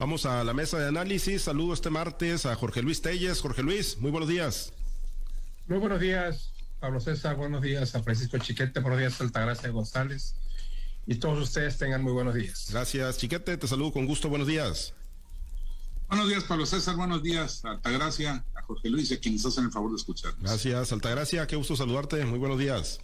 Vamos a la mesa de análisis. Saludo este martes a Jorge Luis Telles. Jorge Luis, muy buenos días. Muy buenos días, Pablo César. Buenos días a Francisco Chiquete. Buenos días, Altagracia González. Y todos ustedes tengan muy buenos días. Gracias, Chiquete. Te saludo con gusto. Buenos días. Buenos días, Pablo César. Buenos días, Altagracia, a Jorge Luis y a quienes hacen el favor de escuchar. Gracias, Altagracia. Qué gusto saludarte. Muy buenos días.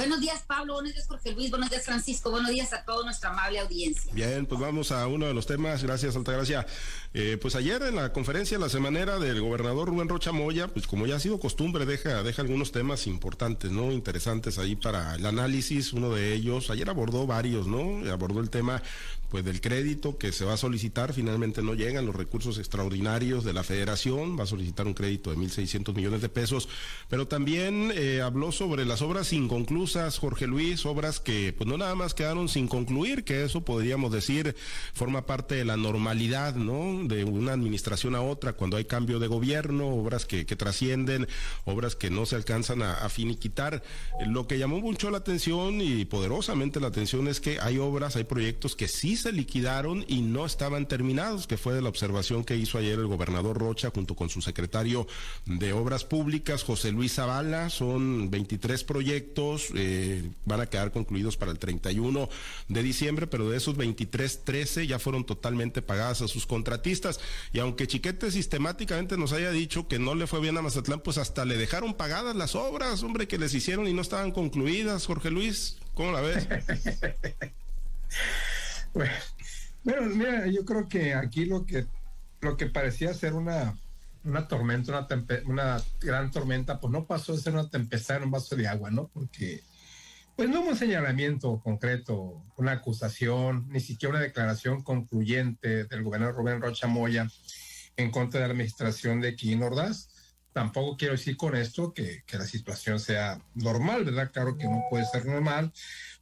Buenos días, Pablo. Buenos días, Jorge Luis. Buenos días, Francisco. Buenos días a toda nuestra amable audiencia. Bien, pues vamos a uno de los temas. Gracias, Altagracia. Eh, pues ayer en la conferencia la semanera del gobernador Rubén Rocha Moya, pues como ya ha sido costumbre, deja, deja algunos temas importantes, ¿no? Interesantes ahí para el análisis. Uno de ellos, ayer abordó varios, ¿no? Abordó el tema, pues, del crédito que se va a solicitar. Finalmente no llegan los recursos extraordinarios de la federación. Va a solicitar un crédito de 1.600 millones de pesos. Pero también eh, habló sobre las obras inconclusas Jorge Luis, obras que pues no nada más quedaron sin concluir, que eso podríamos decir forma parte de la normalidad, ¿no? De una administración a otra, cuando hay cambio de gobierno, obras que, que trascienden, obras que no se alcanzan a, a finiquitar. Lo que llamó mucho la atención y poderosamente la atención es que hay obras, hay proyectos que sí se liquidaron y no estaban terminados, que fue de la observación que hizo ayer el gobernador Rocha junto con su secretario de Obras Públicas, José Luis Zavala, son 23 proyectos, eh, van a quedar concluidos para el 31 de diciembre, pero de esos 23, 13 ya fueron totalmente pagadas a sus contratistas. Y aunque Chiquete sistemáticamente nos haya dicho que no le fue bien a Mazatlán, pues hasta le dejaron pagadas las obras, hombre, que les hicieron y no estaban concluidas. Jorge Luis, ¿cómo la ves? bueno, mira, yo creo que aquí lo que, lo que parecía ser una una tormenta, una, una gran tormenta, pues no pasó de ser una tempestad en un vaso de agua, ¿no? Porque, pues no hubo un señalamiento concreto, una acusación, ni siquiera una declaración concluyente del gobernador Rubén Rocha Moya en contra de la administración de Quino Ordaz. Tampoco quiero decir con esto que, que la situación sea normal, ¿verdad? Claro que no puede ser normal,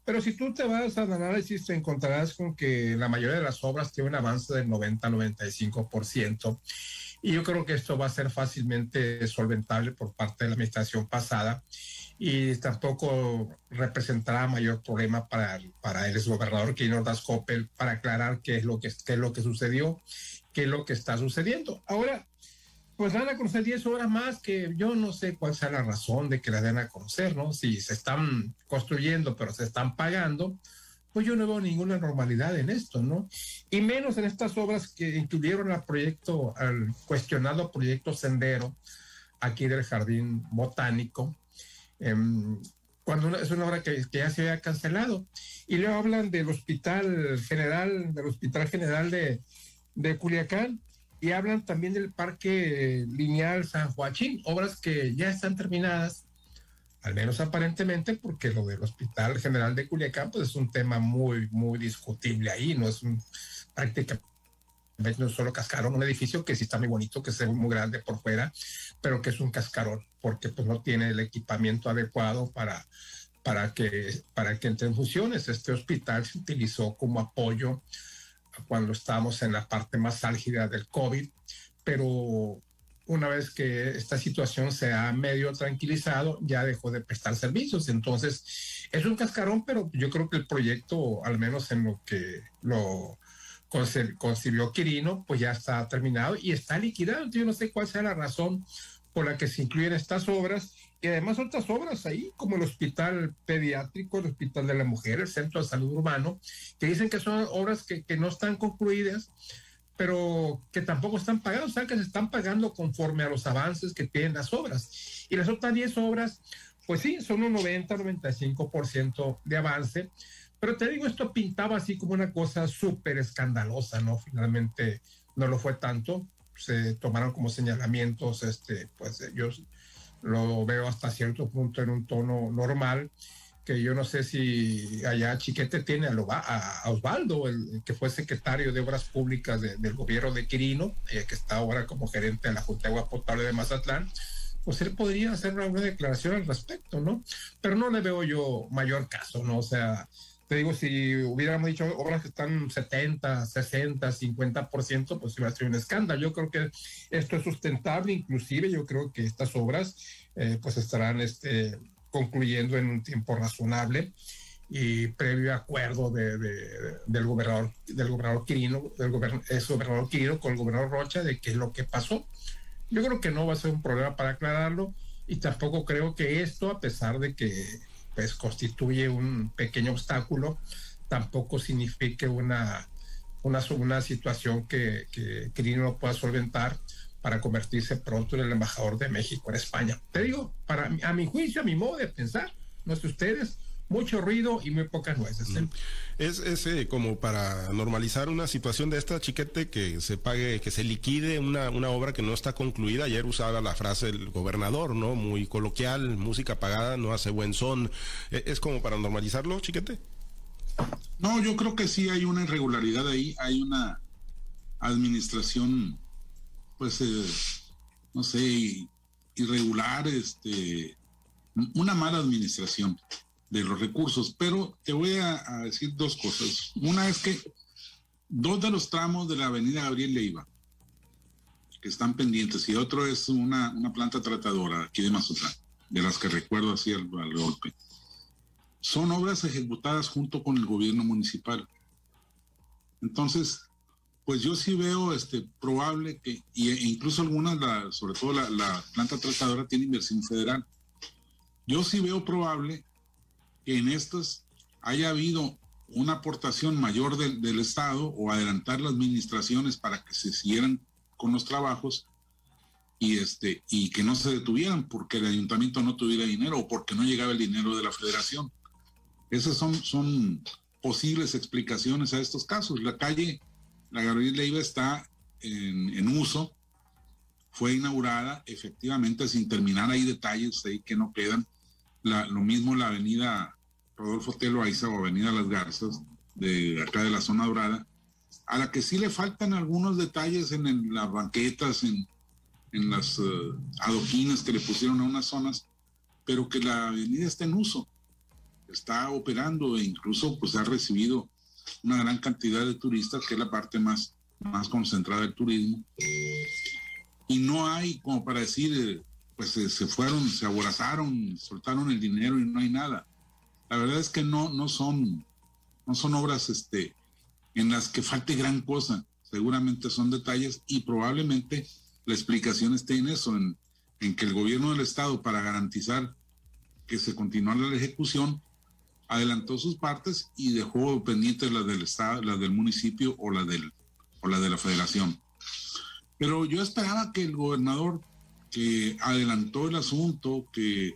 pero si tú te vas al análisis, te encontrarás con que la mayoría de las obras tiene un avance del 90-95%. Y yo creo que esto va a ser fácilmente solventable por parte de la administración pasada y tampoco representará mayor problema para, para el exgobernador Keynor Das Coppel para aclarar qué es, lo que, qué es lo que sucedió, qué es lo que está sucediendo. Ahora, pues dan a conocer 10 horas más que yo no sé cuál sea la razón de que la den a conocer, ¿no? Si se están construyendo pero se están pagando, pues yo no veo ninguna normalidad en esto, ¿no? Y menos en estas obras que incluyeron al proyecto, al cuestionado proyecto Sendero, aquí del Jardín Botánico, em, cuando es una obra que, ya se había cancelado. Y luego hablan del Hospital General, del Hospital General de, de Culiacán, y hablan también del Parque Lineal San Joaquín, obras que ya están terminadas al menos aparentemente, porque lo del Hospital General de Culiacán pues es un tema muy, muy discutible ahí, no es un prácticamente no solo cascarón, un edificio que sí está muy bonito, que es muy grande por fuera, pero que es un cascarón, porque pues no tiene el equipamiento adecuado para, para, que, para que entre en funciones. Este hospital se utilizó como apoyo cuando estábamos en la parte más álgida del COVID, pero una vez que esta situación se ha medio tranquilizado, ya dejó de prestar servicios. Entonces, es un cascarón, pero yo creo que el proyecto, al menos en lo que lo concibió Quirino, pues ya está terminado y está liquidado. Yo no sé cuál sea la razón por la que se incluyen estas obras y además otras obras ahí, como el Hospital Pediátrico, el Hospital de la Mujer, el Centro de Salud Urbano, que dicen que son obras que, que no están concluidas pero que tampoco están pagados, o sea, que se están pagando conforme a los avances que tienen las obras. Y las otras 10 obras, pues sí, son un 90, 95% de avance, pero te digo, esto pintaba así como una cosa súper escandalosa, ¿no? Finalmente no lo fue tanto, se tomaron como señalamientos, este, pues yo lo veo hasta cierto punto en un tono normal que yo no sé si allá Chiquete tiene a, Osvaldo, el, que fue secretario de Obras Públicas del gobierno de Quirino, eh, que está ahora como gerente de la Junta de Agua Potable de Mazatlán, pues él podría hacer una declaración al respecto, ¿no? Pero no le veo yo mayor caso, ¿no? O sea, te digo, si hubiéramos dicho obras que están 70, 60, 50%, pues iba a ser un escándalo. Yo creo que esto es sustentable, inclusive yo creo que estas obras eh, pues estarán este, concluyendo en un tiempo razonable. y previo acuerdo de, del gobernador del gobernador Quirino, del gobernador, es gobernador Quirino con el gobernador Rocha de qué es lo que pasó. Yo creo que no va a ser un problema para aclararlo y tampoco creo que esto, a pesar de que pues constituye un pequeño obstáculo, tampoco signifique una, una, una situación que, que Quirino no pueda solventar para convertirse pronto en el embajador de México en España. Te digo, para a mi juicio, a mi modo de pensar, no sé ustedes, mucho ruido y muy pocas nueces. ¿eh? Es, es eh, como para normalizar una situación de esta chiquete que se pague, que se liquide una, una obra que no está concluida. Ayer usaba la frase el gobernador, ¿no? Muy coloquial, música pagada no hace buen son. E, ¿Es como para normalizarlo, chiquete? No, yo creo que sí hay una irregularidad ahí, hay una administración, pues, eh, no sé, irregular, este, una mala administración de los recursos, pero te voy a, decir dos cosas. Una es que dos de los tramos de la avenida Gabriel Leiva, que están pendientes, y otro es una, planta tratadora aquí de Mazatlán, de las que recuerdo así al, golpe, son obras ejecutadas junto con el gobierno municipal. Entonces, pues yo sí veo este probable que, e incluso algunas, sobre todo la, la planta tratadora tiene inversión federal. Yo sí veo probable que en estas haya habido una aportación mayor del, Estado o adelantar las administraciones para que se siguieran con los trabajos y este y que no se detuvieran porque el ayuntamiento no tuviera dinero o porque no llegaba el dinero de la federación. Esas son, son posibles explicaciones a estos casos. La calle, la Gabriel Leiva está en, en, uso, fue inaugurada efectivamente sin terminar, hay detalles ahí que no quedan. La, lo mismo la avenida Rodolfo Telo Aiza o Avenida Las Garzas, de acá de la zona dorada, a la que sí le faltan algunos detalles en, las banquetas, en, las uh, adoquines que le pusieron a unas zonas, pero que la avenida está en uso, está operando e incluso pues ha recibido una gran cantidad de turistas, que es la parte más, más concentrada del turismo. Y no hay como para decir, eh, pues se fueron, se aborazaron, soltaron el dinero y no hay nada. La verdad es que no, no son, no son obras este, en las que falte gran cosa. Seguramente son detalles y probablemente la explicación esté en eso, en, que el gobierno del estado, para garantizar que se continuara la ejecución, adelantó sus partes y dejó pendientes las del estado, las del municipio o las del o la de la federación. Pero yo esperaba que el gobernador que adelantó el asunto, que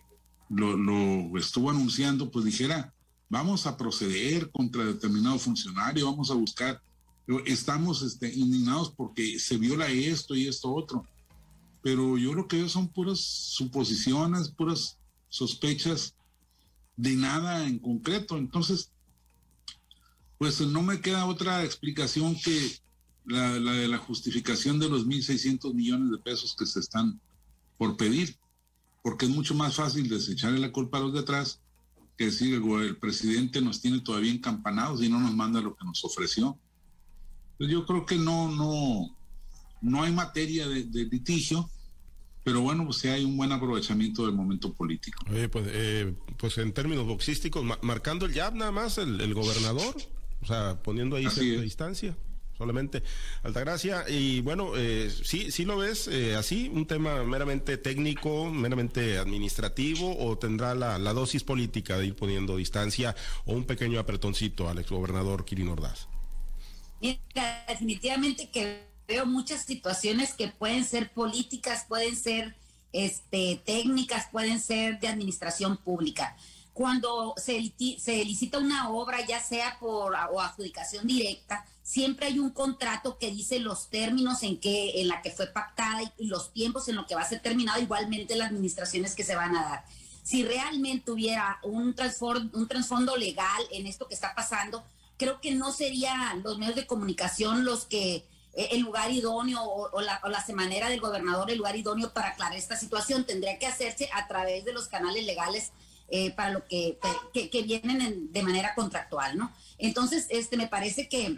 lo, estuvo anunciando, pues dijera, vamos a proceder contra determinado funcionario, vamos a buscar, estamos este, indignados porque se viola esto y esto otro. Pero yo lo que son puras suposiciones, puras sospechas de nada en concreto. Entonces, pues no me queda otra explicación que la, la de la justificación de los 1.600 millones de pesos que se están por pedir porque es mucho más fácil desecharle la culpa a los de atrás que decir el, presidente nos tiene todavía encampanados y no nos manda lo que nos ofreció. Pues yo creo que no, no, no hay materia de, litigio, pero bueno, pues sí hay un buen aprovechamiento del momento político. pues, eh, pues en términos boxísticos, marcando el jab nada más el, el gobernador, o sea, poniendo ahí cierta distancia solamente Altagracia. Y bueno, eh, sí, sí lo ves eh, así, un tema meramente técnico, meramente administrativo, o tendrá la, dosis política de ir poniendo distancia o un pequeño apretoncito al exgobernador Kirin Ordaz. Mira, definitivamente que veo muchas situaciones que pueden ser políticas, pueden ser este, técnicas, pueden ser de administración pública cuando se, se, licita una obra, ya sea por o adjudicación directa, siempre hay un contrato que dice los términos en que en la que fue pactada y, los tiempos en los que va a ser terminado, igualmente las administraciones que se van a dar. Si realmente hubiera un, un trasfondo legal en esto que está pasando, creo que no serían los medios de comunicación los que eh, el lugar idóneo o, la, o, la, semanera del gobernador el lugar idóneo para aclarar esta situación. Tendría que hacerse a través de los canales legales eh, para lo que, que, vienen de manera contractual, ¿no? Entonces, este, me parece que,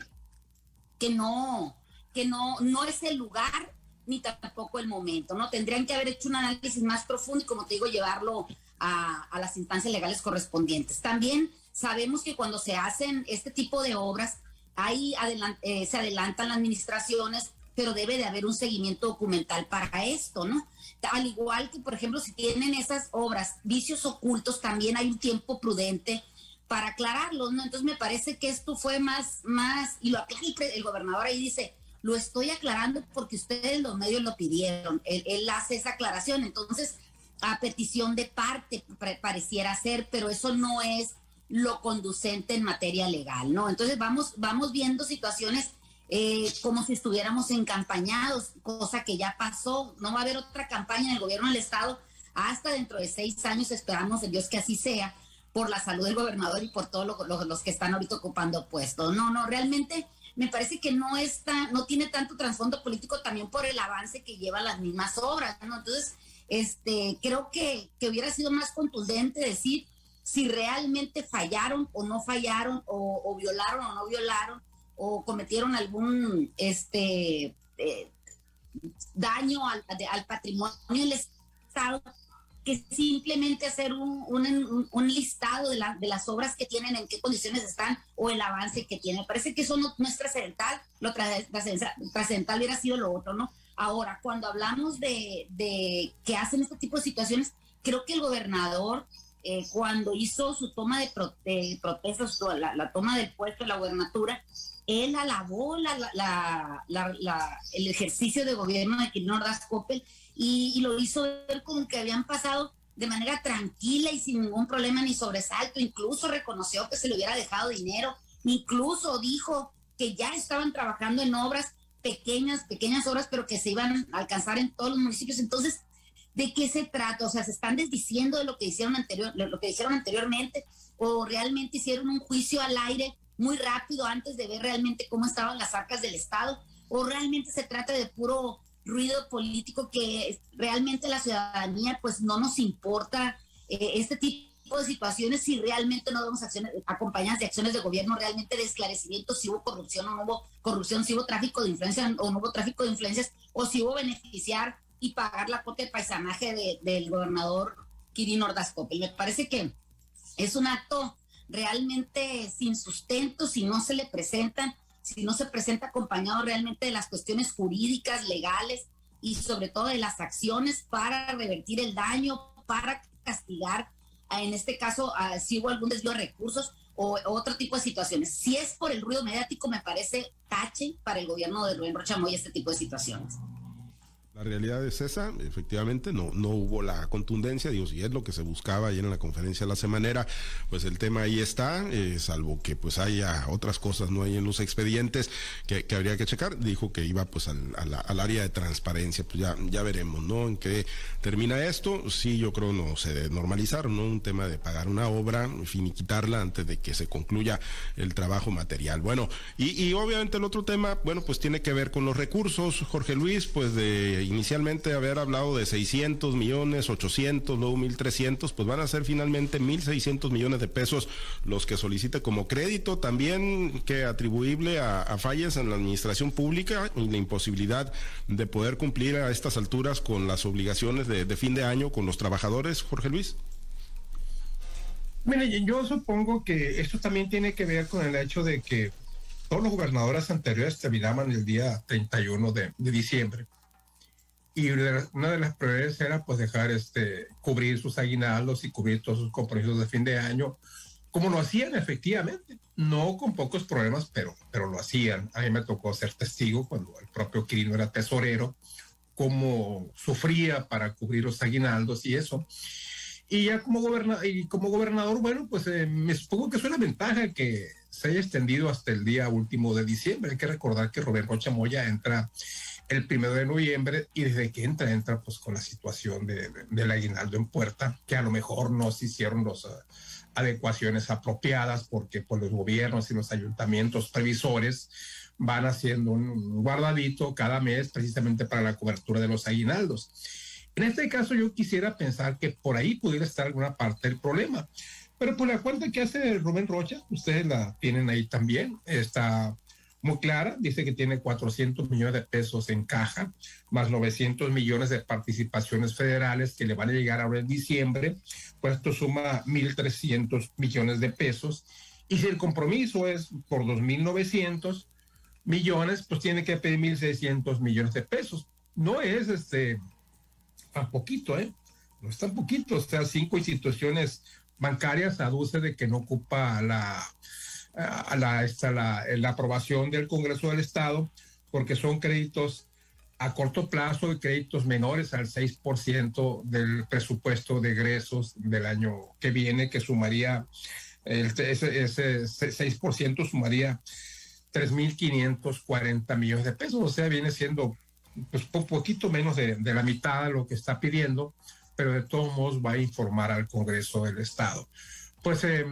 que no, que no, no es el lugar ni tampoco el momento, ¿no? Tendrían que haber hecho un análisis más profundo y, como te digo, llevarlo a, a las instancias legales correspondientes. También sabemos que cuando se hacen este tipo de obras, ahí eh, se adelantan las administraciones, pero debe de haber un seguimiento documental para esto, ¿no? Al igual que, por ejemplo, si tienen esas obras, vicios ocultos, también hay un tiempo prudente para aclararlos, ¿no? Entonces me parece que esto fue más, más, y lo aclara el, gobernador ahí dice, lo estoy aclarando porque ustedes los medios lo pidieron, él, él hace esa aclaración, entonces a petición de parte pareciera ser, pero eso no es lo conducente en materia legal, ¿no? Entonces vamos, vamos viendo situaciones eh, como si estuviéramos encampañados, cosa que ya pasó, no va a haber otra campaña en el gobierno del estado hasta dentro de seis años, esperamos en Dios que así sea, por la salud del gobernador y por todos los que están ahorita ocupando puestos. No, no, realmente me parece que no está, no tiene tanto trasfondo político también por el avance que lleva las mismas obras. Entonces, este, creo que, que hubiera sido más contundente decir si realmente fallaron o no fallaron, o, violaron o no violaron, o cometieron algún este, eh, daño al, al patrimonio del Estado que simplemente hacer un, un, listado de, la, de, las obras que tienen, en qué condiciones están o el avance que tienen. Parece que eso no, es trascendental, lo trascendental hubiera sido lo otro, ¿no? Ahora, cuando hablamos de, de que hacen este tipo de situaciones, creo que el gobernador, eh, cuando hizo su toma de, protestas, la, toma del puesto de la gubernatura, él alabó la, el ejercicio de gobierno de Quirino Ordaz Coppel y, lo hizo ver como que habían pasado de manera tranquila y sin ningún problema ni sobresalto. Incluso reconoció que se le hubiera dejado dinero, incluso dijo que ya estaban trabajando en obras pequeñas, pequeñas obras, pero que se iban a alcanzar en todos los municipios. Entonces, ¿de qué se trata? O sea, se están desdiciendo de lo que hicieron anterior, lo que dijeron anteriormente, o realmente hicieron un juicio al aire muy rápido antes de ver realmente cómo estaban las arcas del Estado, o realmente se trata de puro ruido político que realmente la ciudadanía pues no nos importa eh, este tipo de situaciones si realmente no damos acciones acompañadas de acciones de gobierno realmente de esclarecimiento si hubo corrupción o no hubo corrupción, si hubo tráfico de influencia o no hubo tráfico de influencias o si hubo beneficiar y pagar la cuota de paisanaje del gobernador Kirin Ordaz Me parece que es un acto realmente sin sustento si no se le presentan si no se presenta acompañado realmente de las cuestiones jurídicas, legales y sobre todo de las acciones para revertir el daño, para castigar, en este caso, si hubo algún desvío de recursos o, otro tipo de situaciones. Si es por el ruido mediático, me parece tache para el gobierno de Rubén Rochamoy este tipo de situaciones. La realidad es esa, efectivamente, no, no hubo la contundencia, digo, si es lo que se buscaba ayer en la conferencia de la semanera, pues el tema ahí está, eh, salvo que pues haya otras cosas, no hay en los expedientes que, habría que checar, dijo que iba pues al, al, área de transparencia, pues ya, ya veremos, ¿no? En qué termina esto, sí, yo creo no se debe ¿no? Un tema de pagar una obra, finiquitarla antes de que se concluya el trabajo material. Bueno, y, y obviamente el otro tema, bueno, pues tiene que ver con los recursos, Jorge Luis, pues de inicialmente haber hablado de 600 millones, 800, luego 1.300, pues van a ser finalmente 1.600 millones de pesos los que solicite como crédito, también que atribuible a, fallas en la administración pública y la imposibilidad de poder cumplir a estas alturas con las obligaciones de, fin de año con los trabajadores, Jorge Luis. Mire, yo supongo que esto también tiene que ver con el hecho de que todos los gobernadores anteriores terminaban el día 31 de diciembre y una de las prioridades era pues dejar este cubrir sus aguinaldos y cubrir todos sus compromisos de fin de año como lo hacían efectivamente. No con pocos problemas pero pero lo hacían. A mí me tocó ser testigo cuando el propio Quirino era tesorero cómo sufría para cubrir los aguinaldos y eso. Y ya como gobernador y como gobernador bueno pues eh, me supongo que es una ventaja que se haya extendido hasta el día último de diciembre. Hay que recordar que Roberto Chamoya entra el primero de noviembre y desde que entra, entra pues con la situación de, del aguinaldo en puerta, que a lo mejor no se hicieron las ah, adecuaciones apropiadas porque pues, los gobiernos y los ayuntamientos previsores van haciendo un guardadito cada mes precisamente para la cobertura de los aguinaldos. En este caso yo quisiera pensar que por ahí pudiera estar alguna parte del problema. Pero por la cuenta que hace Rubén Rocha, ustedes la tienen ahí también, está muy clara, dice que tiene 400 millones de pesos en caja, más 900 millones de participaciones federales que le van a llegar ahora en diciembre, pues esto suma 1.300 millones de pesos. Y si el compromiso es por 2.900 millones, pues tiene que pedir 1.600 millones de pesos. No es este tan poquito, ¿eh? No es tan poquito, o sea, cinco instituciones bancarias aduce de que no ocupa la a la, la, aprobación del Congreso del Estado, porque son créditos a corto plazo y créditos menores al 6% del presupuesto de egresos del año que viene, que sumaría, ese, ese 6% sumaría 3.540 millones de pesos, o sea, viene siendo pues un poquito menos de, de, la mitad de lo que está pidiendo, pero de todos modos va a informar al Congreso del Estado. Pues eh,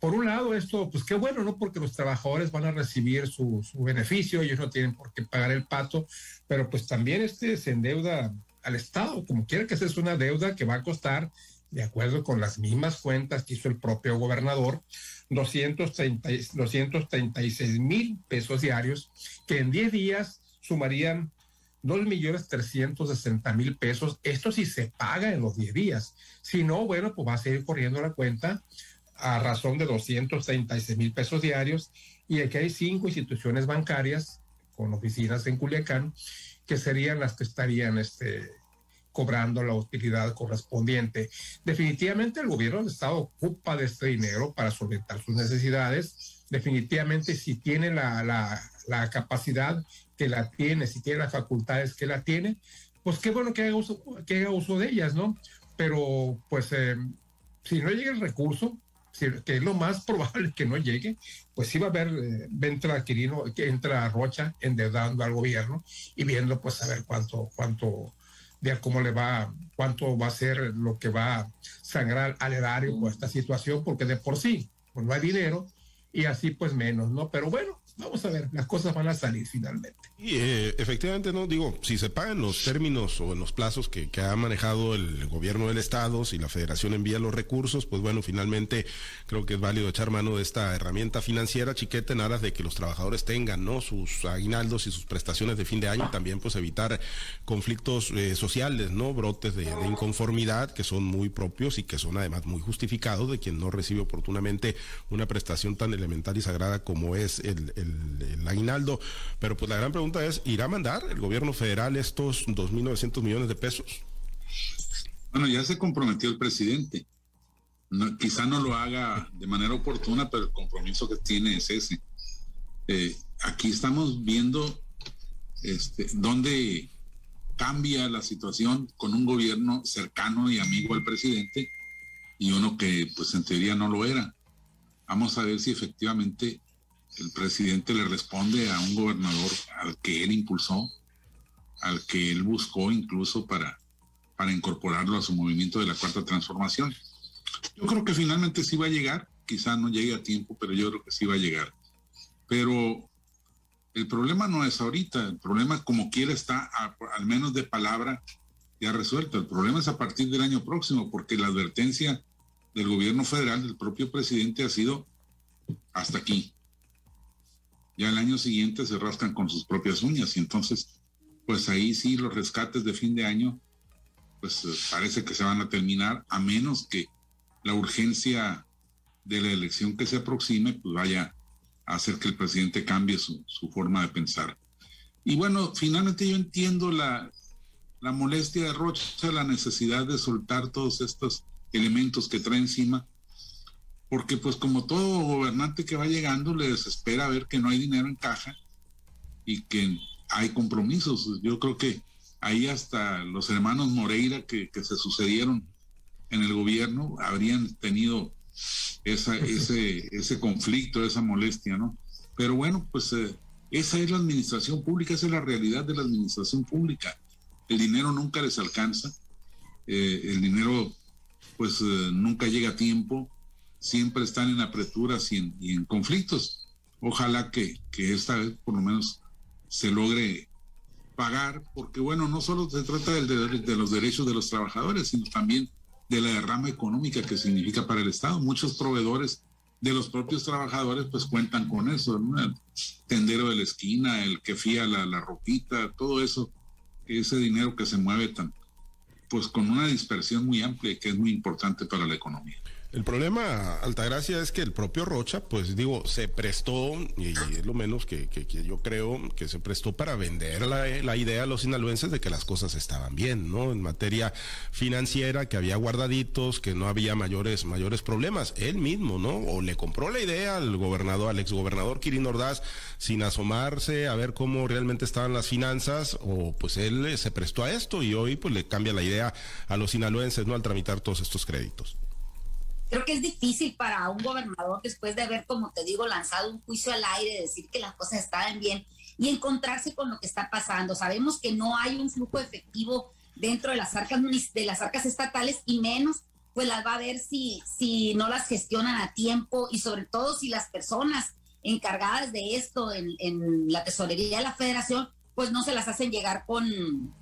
por un lado, esto, pues qué bueno, ¿no? Porque los trabajadores van a recibir su, beneficio, ellos no tienen por qué pagar el pato, pero pues también este se endeuda al Estado, como quiera que sea, es una deuda que va a costar, de acuerdo con las mismas cuentas que hizo el propio gobernador, 230, 236 mil pesos diarios, que en 10 días sumarían 2 millones 360 mil pesos. Esto sí se paga en los 10 días. Si no, bueno, pues va a seguir corriendo la cuenta a razón de 236 mil pesos diarios y aquí hay cinco instituciones bancarias con oficinas en Culiacán que serían las que estarían este, cobrando la utilidad correspondiente. Definitivamente el gobierno del Estado ocupa de este dinero para solventar sus necesidades. Definitivamente si tiene la, la, la capacidad que la tiene, si tiene las facultades que la tiene, pues qué bueno que haga uso, que haga uso de ellas, ¿no? Pero pues eh, si no llega el recurso, que es lo más probable que no llegue, pues sí va a haber, eh, entra Quirino, entra Rocha endeudando al gobierno y viendo pues a ver cuánto, cuánto, de cómo le va, cuánto va a ser lo que va a sangrar al erario por esta situación, porque de por sí, pues no hay dinero y así pues menos, ¿no? Pero bueno, vamos a ver, las cosas van a salir finalmente. Y eh, efectivamente, no digo, si se pagan los términos o en los plazos que, ha manejado el gobierno del Estado, si la federación envía los recursos, pues bueno, finalmente creo que es válido echar mano de esta herramienta financiera, chiquete, en aras de que los trabajadores tengan, ¿no? Sus aguinaldos y sus prestaciones de fin de año y también pues evitar conflictos eh, sociales, ¿no? Brotes de, inconformidad que son muy propios y que son además muy justificados de quien no recibe oportunamente una prestación tan elemental y sagrada como es el, aguinaldo. Pero pues la gran pregunta es, ¿irá a mandar el gobierno federal estos 2.900 millones de pesos? Bueno, ya se comprometió el presidente. quizá no lo haga de manera oportuna, pero el compromiso que tiene es ese. Eh, aquí estamos viendo este, dónde cambia la situación con un gobierno cercano y amigo al presidente y uno que pues en teoría no lo era. Vamos a ver si efectivamente el presidente le responde a un gobernador al que él impulsó, al que él buscó incluso para, para incorporarlo a su movimiento de la cuarta transformación. Yo creo que finalmente sí va a llegar, quizá no llegue a tiempo, pero yo creo que sí va a llegar. Pero el problema no es ahorita, el problema como quiera está al menos de palabra ya resuelto. El problema es a partir del año próximo, porque la advertencia del gobierno federal, del propio presidente, ha sido hasta aquí ya el año siguiente se rascan con sus propias uñas y entonces, pues ahí sí los rescates de fin de año, pues eh, parece que se van a terminar a menos que la urgencia de la elección que se aproxime, pues vaya a hacer que el presidente cambie su, forma de pensar. Y bueno, finalmente yo entiendo la, la molestia de Rocha, la necesidad de soltar todos estos elementos que trae encima, porque pues como todo gobernante que va llegando le desespera ver que no hay dinero en caja y que hay compromisos. Yo creo que ahí hasta los hermanos Moreira que, se sucedieron en el gobierno habrían tenido esa, ese, ese conflicto, esa molestia, ¿no? Pero bueno, pues eh, esa es la administración pública, esa es la realidad de la administración pública. El dinero nunca les alcanza, eh, el dinero pues eh, nunca llega a tiempo, siempre están en apreturas y en, conflictos. Ojalá que, esta vez por lo menos se logre pagar, porque bueno, no solo se trata de, de, los derechos de los trabajadores, sino también de la derrama económica que significa para el Estado. Muchos proveedores de los propios trabajadores, pues cuentan con eso, El tendero de la esquina, el que fía la, la ropita, todo eso, ese dinero que se mueve tan, pues con una dispersión muy amplia y que es muy importante para la economía. El problema, Altagracia, es que el propio Rocha, pues digo, se prestó, y es lo menos que, yo creo, que se prestó para vender la, idea a los sinaloenses de que las cosas estaban bien, ¿no? En materia financiera, que había guardaditos, que no había mayores, mayores problemas. Él mismo, ¿no? O le compró la idea al gobernador, al exgobernador Kirin Ordaz, sin asomarse a ver cómo realmente estaban las finanzas, o pues él se prestó a esto y hoy pues le cambia la idea a los sinaloenses, ¿no? Al tramitar todos estos créditos. Creo que es difícil para un gobernador, después de haber, como te digo, lanzado un juicio al aire, decir que las cosas estaban bien y encontrarse con lo que está pasando. Sabemos que no hay un flujo efectivo dentro de las arcas de las arcas estatales y menos pues las va a ver si si no las gestionan a tiempo y sobre todo si las personas encargadas de esto en, en la tesorería de la federación pues no se las hacen llegar con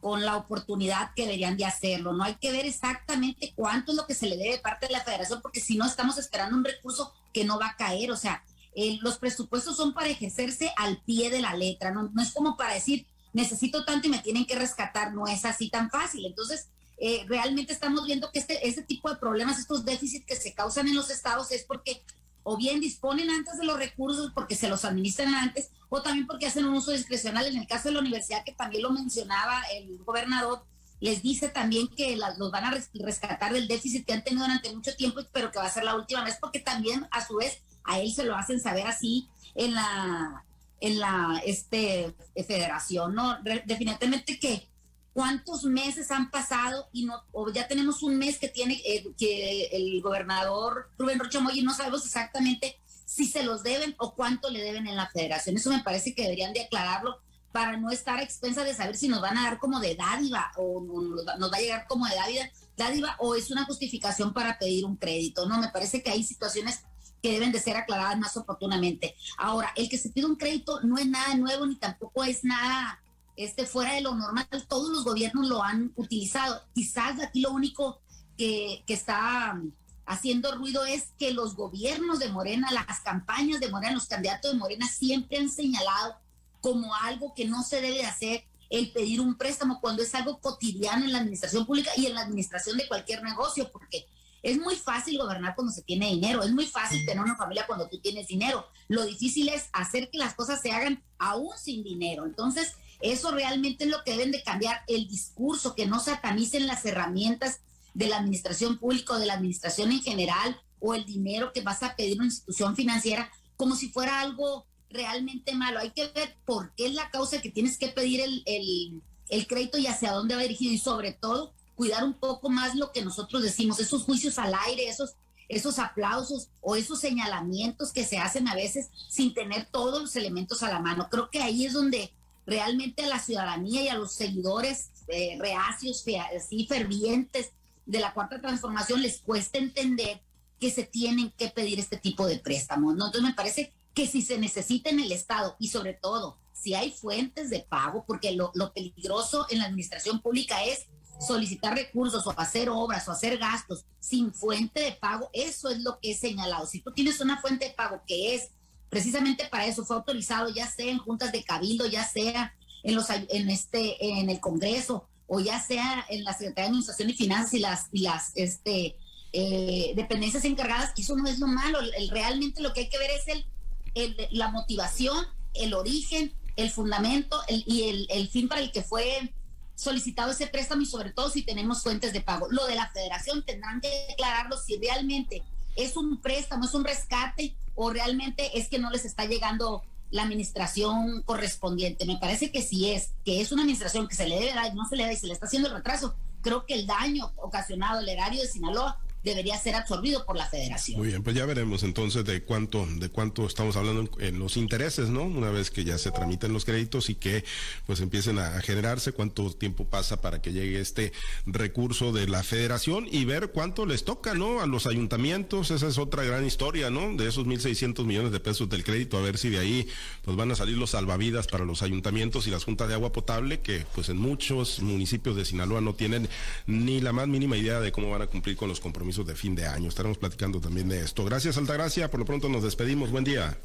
con la oportunidad que deberían de hacerlo. No hay que ver exactamente cuánto es lo que se le debe de parte de la federación, porque si no estamos esperando un recurso que no va a caer. O sea, eh, los presupuestos son para ejercerse al pie de la letra, no, es como para decir, necesito tanto y me tienen que rescatar, no es así tan fácil. Entonces, eh, realmente estamos viendo que este, este tipo de problemas, estos déficits que se causan en los estados es porque o bien disponen antes de los recursos porque se los administran antes, o también porque hacen un uso discrecional. En el caso de la universidad, que también lo mencionaba el gobernador, les dice también que los van a rescatar del déficit que han tenido durante mucho tiempo, pero que va a ser la última vez, porque también a su vez a él se lo hacen saber así en la en la este federación, ¿no? definitivamente que cuántos meses han pasado y no o ya tenemos un mes que tiene eh, que el gobernador Rubén Rocha Moya y no sabemos exactamente si se los deben o cuánto le deben en la federación. Eso me parece que deberían de aclararlo para no estar a expensa de saber si nos van a dar como de dádiva o nos va a llegar como de dádiva, dádiva o es una justificación para pedir un crédito. No, me parece que hay situaciones que deben de ser aclaradas más oportunamente. Ahora, el que se pide un crédito no es nada nuevo ni tampoco es nada este, fuera de lo normal. Todos los gobiernos lo han utilizado. Quizás aquí lo único que, que está haciendo ruido es que los gobiernos de Morena, las campañas de Morena, los candidatos de Morena siempre han señalado como algo que no se debe hacer el pedir un préstamo cuando es algo cotidiano en la administración pública y en la administración de cualquier negocio, porque es muy fácil gobernar cuando se tiene dinero, es muy fácil tener una familia cuando tú tienes dinero. Lo difícil es hacer que las cosas se hagan aún sin dinero. Entonces, eso realmente es lo que deben de cambiar, el discurso, que no satanicen las herramientas de la administración pública o de la administración en general o el dinero que vas a pedir una institución financiera como si fuera algo realmente malo. Hay que ver por qué es la causa que tienes que pedir el, el, crédito y hacia dónde va dirigido y sobre todo cuidar un poco más lo que nosotros decimos, esos juicios al aire, esos, esos aplausos o esos señalamientos que se hacen a veces sin tener todos los elementos a la mano. Creo que ahí es donde realmente a la ciudadanía y a los seguidores eh, reacios, así fervientes de la cuarta transformación les cuesta entender que se tienen que pedir este tipo de préstamos. ¿no? Entonces me parece que si se necesita en el Estado y sobre todo si hay fuentes de pago, porque lo, lo peligroso en la administración pública es solicitar recursos o hacer obras o hacer gastos sin fuente de pago, eso es lo que he señalado. Si tú tienes una fuente de pago que es precisamente para eso, fue autorizado ya sea en juntas de cabildo, ya sea en los en este en el Congreso o ya sea en la Secretaría de Administración y Finanzas y las, y las este, eh, dependencias encargadas, eso no es lo malo. El, realmente lo que hay que ver es el, el la motivación, el origen, el fundamento y el, el, fin para el que fue solicitado ese préstamo y sobre todo si tenemos fuentes de pago. Lo de la federación tendrán que declararlo si realmente es un préstamo, es un rescate o realmente es que no les está llegando la administración correspondiente. Me parece que si es, que es una administración que se le debe dar y no se le da y se le está haciendo el retraso, creo que el daño ocasionado al erario de Sinaloa debería ser absorbido por la federación. Muy bien, pues ya veremos entonces de cuánto, de cuánto estamos hablando en, los intereses, ¿no? Una vez que ya se tramiten los créditos y que pues empiecen a, generarse, cuánto tiempo pasa para que llegue este recurso de la federación y ver cuánto les toca, ¿no? A los ayuntamientos, esa es otra gran historia, ¿no? De esos 1.600 millones de pesos del crédito, a ver si de ahí pues van a salir los salvavidas para los ayuntamientos y las juntas de agua potable, que pues en muchos municipios de Sinaloa no tienen ni la más mínima idea de cómo van a cumplir con los compromisos compromisos de fin de año. Estaremos platicando también de esto. Gracias, Altagracia. Por lo pronto nos despedimos. Buen día.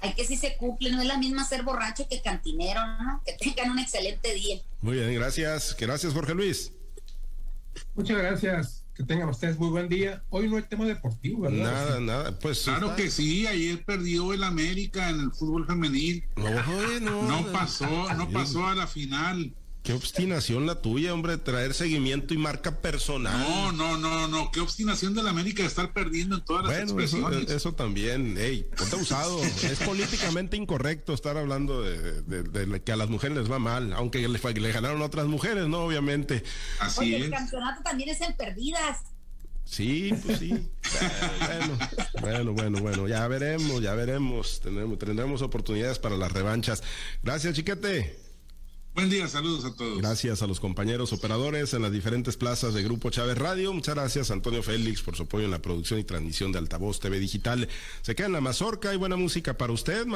Hay que si se cumple, no es la misma ser borracho que cantinero, ¿no? Que tengan un excelente día. Muy bien, gracias. Gracias, Jorge Luis. Muchas gracias. Que tengan ustedes muy buen día. Hoy no hay tema deportivo, ¿verdad? Nada, nada. Pues claro que sí. Ayer perdió el América en el fútbol femenil. No, no, no pasó, no pasó a la final. Qué obstinación la tuya, hombre, traer seguimiento y marca personal. No, no, no, no. Qué obstinación de la América de estar perdiendo en todas las expresiones. Eso, eso también, ey, ponte usado. es políticamente incorrecto estar hablando de, que a las mujeres les va mal, aunque le, le ganaron a otras mujeres, ¿no? Obviamente. Así Oye, es. el campeonato también es en perdidas. Sí, pues sí. bueno, bueno, bueno, bueno, ya veremos, ya veremos. Tendremos, tendremos oportunidades para las revanchas. Gracias, chiquete. Buen día, saludos a todos. Gracias a los compañeros operadores en las diferentes plazas de Grupo Chávez Radio. Muchas gracias Antonio Félix por su apoyo en la producción y transmisión de Altavoz TV Digital. Se queda en la mazorca, hay buena música para usted.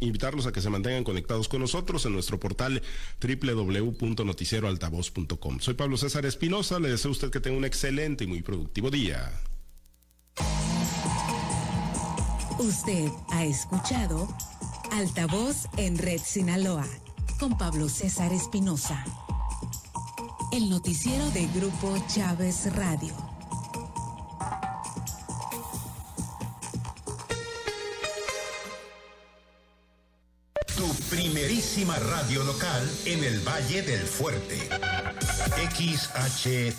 invitarlos a que se mantengan conectados con nosotros en nuestro portal www.noticieroaltavoz.com. Soy Pablo César Espinosa, le deseo a usted que tenga un excelente y muy productivo día. Usted ha escuchado Altavoz en Red Sinaloa con Pablo César Espinosa. El noticiero de Grupo Chávez Radio. Tu primerísima radio local en el Valle del Fuerte. XH